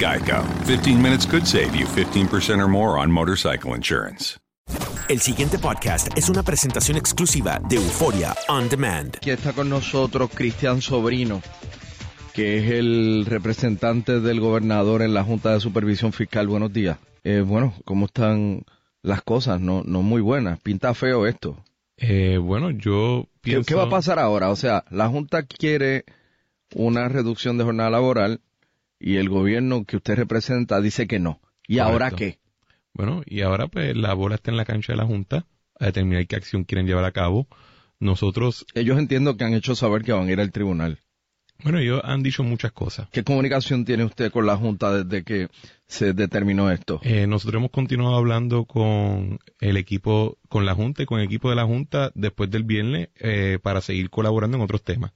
Geico. 15 minutes could save you 15% or more on motorcycle insurance. El siguiente podcast es una presentación exclusiva de Euforia On Demand. Aquí está con nosotros Cristian Sobrino, que es el representante del gobernador en la Junta de Supervisión Fiscal. Buenos días. Eh, bueno, ¿cómo están las cosas? No, no muy buenas. Pinta feo esto. Eh, bueno, yo ¿Qué, pienso... ¿Qué va a pasar ahora? O sea, la Junta quiere una reducción de jornada laboral y el gobierno que usted representa dice que no. ¿Y Correcto. ahora qué? Bueno, y ahora pues la bola está en la cancha de la Junta a determinar qué acción quieren llevar a cabo. Nosotros, Ellos entiendo que han hecho saber que van a ir al tribunal. bueno, ellos han dicho muchas cosas. ¿Qué comunicación tiene usted con la Junta desde que se determinó esto? Eh, nosotros hemos continuado hablando con el equipo, con la Junta y con el equipo de la Junta después del viernes eh, para seguir colaborando en otros temas.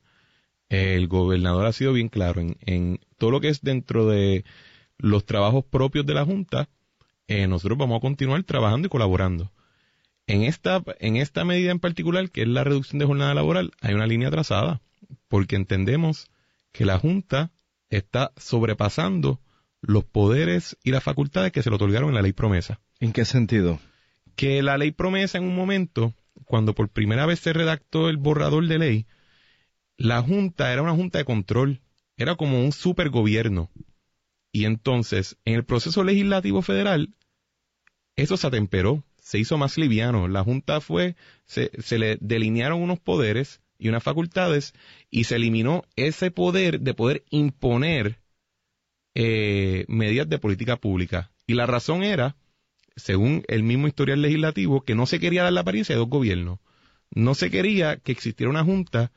El gobernador ha sido bien claro en, en todo lo que es dentro de los trabajos propios de la Junta. eh, nosotros vamos a continuar trabajando y colaborando. En esta, en esta medida en particular, que es la reducción de jornada laboral, hay una línea trazada, porque entendemos que la Junta está sobrepasando los poderes y las facultades que se le otorgaron en la ley promesa. ¿En qué sentido? Que la ley promesa en un momento, cuando por primera vez se redactó el borrador de ley, la Junta era una Junta de control, era como un supergobierno. Y entonces, en el proceso legislativo federal, eso se atemperó, se hizo más liviano. La Junta fue, se, le delinearon unos poderes y unas facultades y se eliminó ese poder de poder imponer eh, medidas de política pública. Y la razón era, según el mismo historial legislativo, que no se quería dar la apariencia de dos gobiernos. No se quería que existiera una junta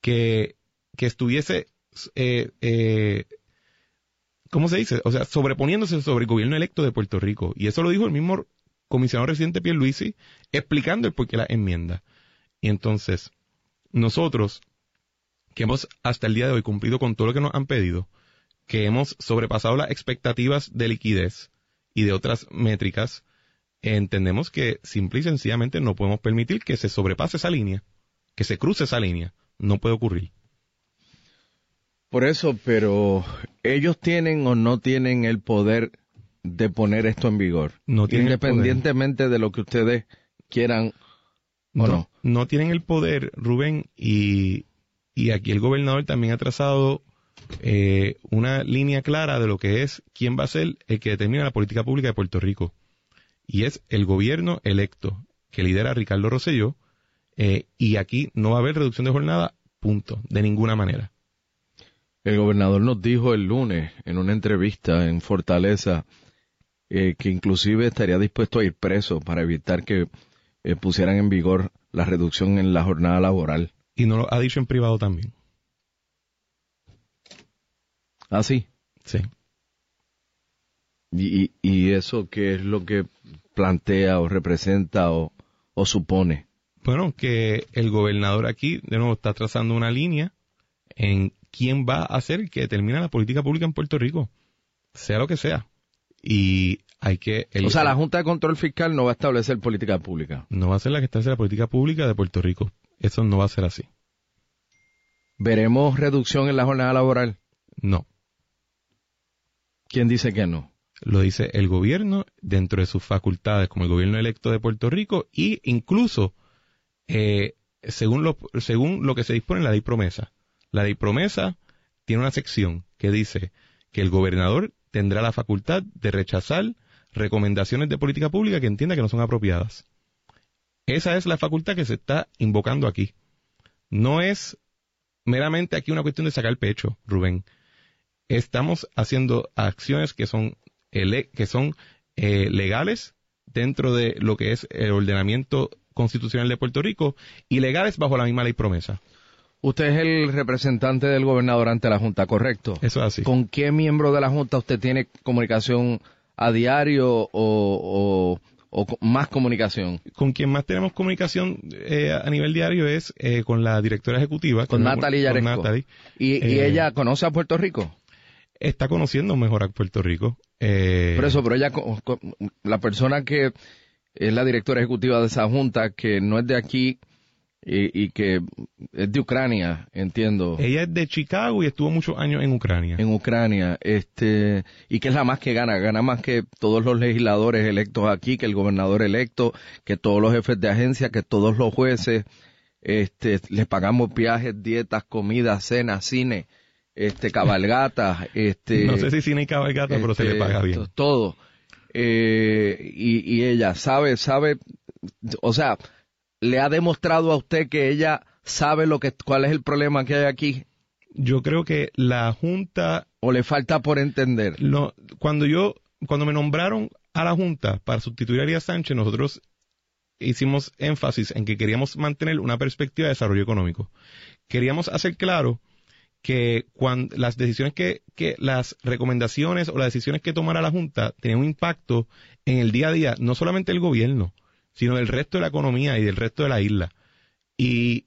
que, que estuviese, eh, eh, ¿cómo se dice? O sea, sobreponiéndose sobre el gobierno electo de Puerto Rico. Y eso lo dijo el mismo comisionado residente Pierluisi, explicando el porqué la enmienda. Y entonces, nosotros, que hemos hasta el día de hoy cumplido con todo lo que nos han pedido, que hemos sobrepasado las expectativas de liquidez y de otras métricas, entendemos que simple y sencillamente no podemos permitir que se sobrepase esa línea, que se cruce esa línea. No puede ocurrir. Por eso, pero ellos tienen o no tienen el poder de poner esto en vigor. No Independientemente de lo que ustedes quieran o no. no tienen el poder, Rubén, y, y aquí el gobernador también ha trazado eh, una línea clara de lo que es quién va a ser el que determina la política pública de Puerto Rico. y es el gobierno electo que lidera Ricardo Rosselló eh, y aquí no va a haber reducción de jornada, punto, de ninguna manera. El gobernador nos dijo el lunes en una entrevista en Fortaleza eh, que inclusive estaría dispuesto a ir preso para evitar que eh, pusieran en vigor la reducción en la jornada laboral. Y no lo ha dicho en privado también. ¿Ah, sí? Sí. ¿Y, y eso qué es lo que plantea o representa o, o supone? Bueno, que el gobernador aquí, de nuevo, está trazando una línea en quién va a ser el que determina la política pública en Puerto Rico, sea lo que sea. Y hay que... o sea, la Junta de Control Fiscal no va a establecer política pública. No va a ser la que establece la política pública de Puerto Rico. Eso no va a ser así. ¿Veremos reducción en la jornada laboral? No. ¿Quién dice que no? Lo dice el gobierno dentro de sus facultades como el gobierno electo de Puerto Rico y incluso eh, según, lo, según lo que se dispone en la ley promesa. La ley promesa tiene una sección que dice que el gobernador tendrá la facultad de rechazar recomendaciones de política pública que entienda que no son apropiadas. Esa es la facultad que se está invocando aquí. No es meramente aquí una cuestión de sacar el pecho, Rubén. Estamos haciendo acciones que son, que son eh, legales dentro de lo que es el ordenamiento constitucional de Puerto Rico y legales bajo la misma ley promesa. Usted es el representante del gobernador ante la Junta, ¿correcto? Eso es así. ¿Con qué miembro de la Junta usted tiene comunicación a diario o, más comunicación? Con quien más tenemos comunicación eh, a nivel diario es eh, con la directora ejecutiva. Con Natalie Yaresco. ¿Y, ¿Y, Eh, ella conoce a Puerto Rico? Está conociendo mejor a Puerto Rico. Eh, Por eso, pero ella, la persona que es la directora ejecutiva de esa junta, que no es de aquí y, y que es de Ucrania, entiendo. Ella es de Chicago y estuvo muchos años en Ucrania. En Ucrania, este, y que es la más que gana, gana más que todos los legisladores electos aquí, que el gobernador electo, que todos los jefes de agencia, que todos los jueces, este, les pagamos viajes, dietas, comidas, cenas, cine, este, cabalgatas, este. no sé si cine y cabalgata, pero se le este, paga bien. to- Todo. Eh, y, y ella sabe, sabe, o sea, le ha demostrado a usted que ella sabe lo que, cuál es el problema que hay aquí. Yo creo que la Junta... O le falta por entender. No, cuando yo, cuando me nombraron a la Junta para sustituir a Arias Sánchez, nosotros hicimos énfasis en que queríamos mantener una perspectiva de desarrollo económico. Queríamos hacer claro que cuando las decisiones que, que las recomendaciones o las decisiones que tomara la Junta tenían un impacto en el día a día, no solamente del gobierno, sino del resto de la economía y del resto de la isla. Y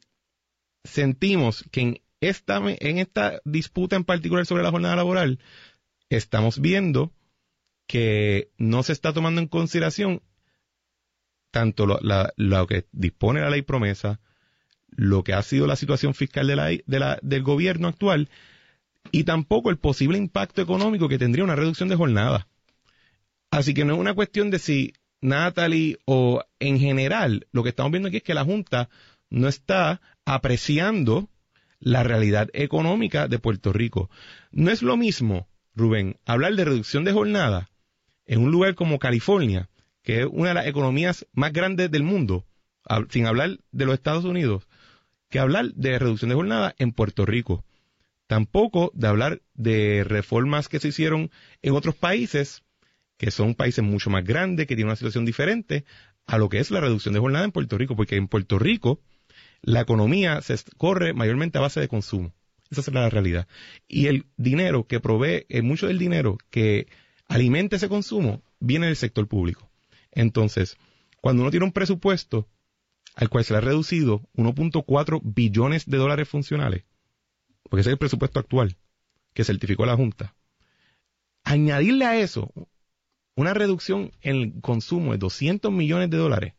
sentimos que en esta, en esta disputa en particular sobre la jornada laboral, estamos viendo que no se está tomando en consideración tanto lo, la- lo que dispone la ley promesa, lo que ha sido la situación fiscal de la, de la- del gobierno actual y tampoco el posible impacto económico que tendría una reducción de jornada. Así que no es una cuestión de si Natalie o en general, lo que estamos viendo aquí es que la Junta no está apreciando la realidad económica de Puerto Rico. No es lo mismo, Rubén, hablar de reducción de jornada en un lugar como California, que es una de las economías más grandes del mundo, sin hablar de los Estados Unidos, que hablar de reducción de jornada en Puerto Rico. Tampoco de hablar de reformas que se hicieron en otros países, que son países mucho más grandes, que tienen una situación diferente a lo que es la reducción de jornada en Puerto Rico, porque en Puerto Rico la economía se corre mayormente a base de consumo. Esa es la realidad. Y el dinero que provee, eh, mucho del dinero que alimenta ese consumo, viene del sector público. Entonces, cuando uno tiene un presupuesto al cual se le ha reducido 1.4 billones de dólares funcionales, porque ese es el presupuesto actual que certificó la Junta, añadirle a eso una reducción en el consumo de 200 millones de dólares,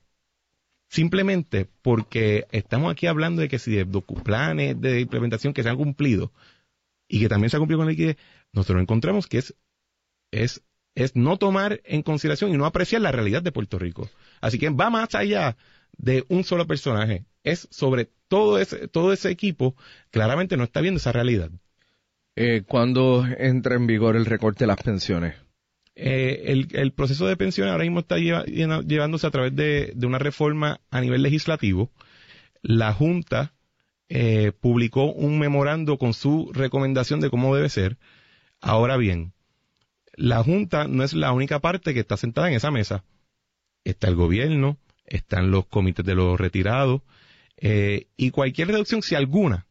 simplemente porque estamos aquí hablando de que si de docuplanes de implementación que se han cumplido y que también se ha cumplido con la liquidez, nosotros encontramos que es, es, es no tomar en consideración y no apreciar la realidad de Puerto Rico. Así que va más allá de un solo personaje, es sobre todo ese, todo ese equipo, claramente no está viendo esa realidad. Eh, ¿Cuándo entra en vigor el recorte de las pensiones? eh, el, el, proceso de pensión ahora mismo está llevándose a través de, de, una reforma a nivel legislativo. La Junta eh, publicó un memorando con su recomendación de cómo debe ser. Ahora bien, la Junta no es la única parte que está sentada en esa mesa. Está el gobierno, están los comités de los retirados, eh, y cualquier reducción, si alguna,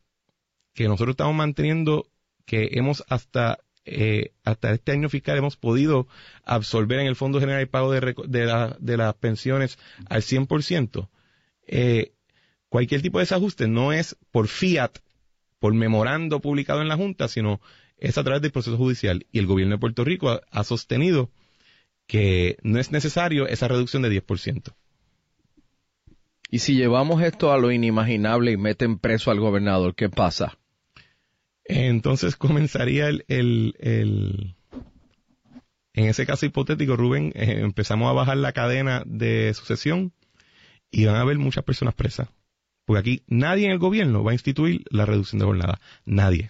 que nosotros estamos manteniendo, que hemos hasta eh, hasta este año fiscal hemos podido absorber en el Fondo General el pago de, de, las pensiones al 100%, eh, cualquier tipo de desajuste no es por fiat, por memorando publicado en la Junta, sino es a través del proceso judicial. Y el gobierno de Puerto Rico ha, sostenido que no es necesario esa reducción de 10%. Y si llevamos esto a lo inimaginable y meten preso al gobernador, ¿qué pasa? Entonces comenzaría el, el, en ese caso hipotético, Rubén, eh, empezamos a bajar la cadena de sucesión y van a haber muchas personas presas. Porque aquí nadie en el gobierno va a instituir la reducción de jornada. Nadie.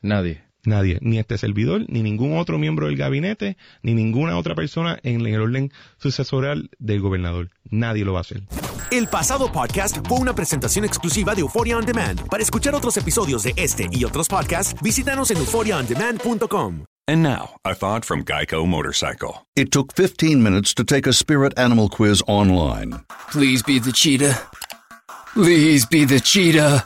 Nadie. Nadie, ni este servidor, ni ningún otro miembro del gabinete, ni ninguna otra persona en el orden sucesorial del gobernador. Nadie lo va a hacer. El pasado podcast fue una presentación exclusiva de Euphoria On Demand. Para escuchar otros episodios de este y otros podcasts, visítanos en euphoriaondemand.com. And now, a thought from Geico Motorcycle. It took 15 minutes to take a spirit animal quiz online. Please be the cheetah. Please be the cheetah.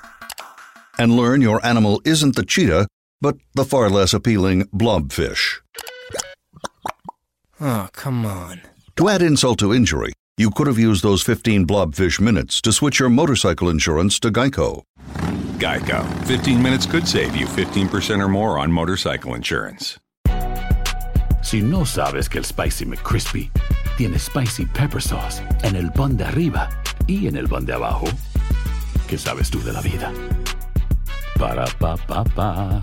And learn your animal isn't the cheetah but the far less appealing blobfish. Oh, come on. To add insult to injury, you could have used those 15 blobfish minutes to switch your motorcycle insurance to Geico. Geico. 15 minutes could save you 15% or more on motorcycle insurance. Si no sabes que el Spicy McCrispy tiene Spicy Pepper Sauce en el pan de arriba y en el pan de abajo, ¿qué sabes tú de la vida? Para, pa, pa, pa.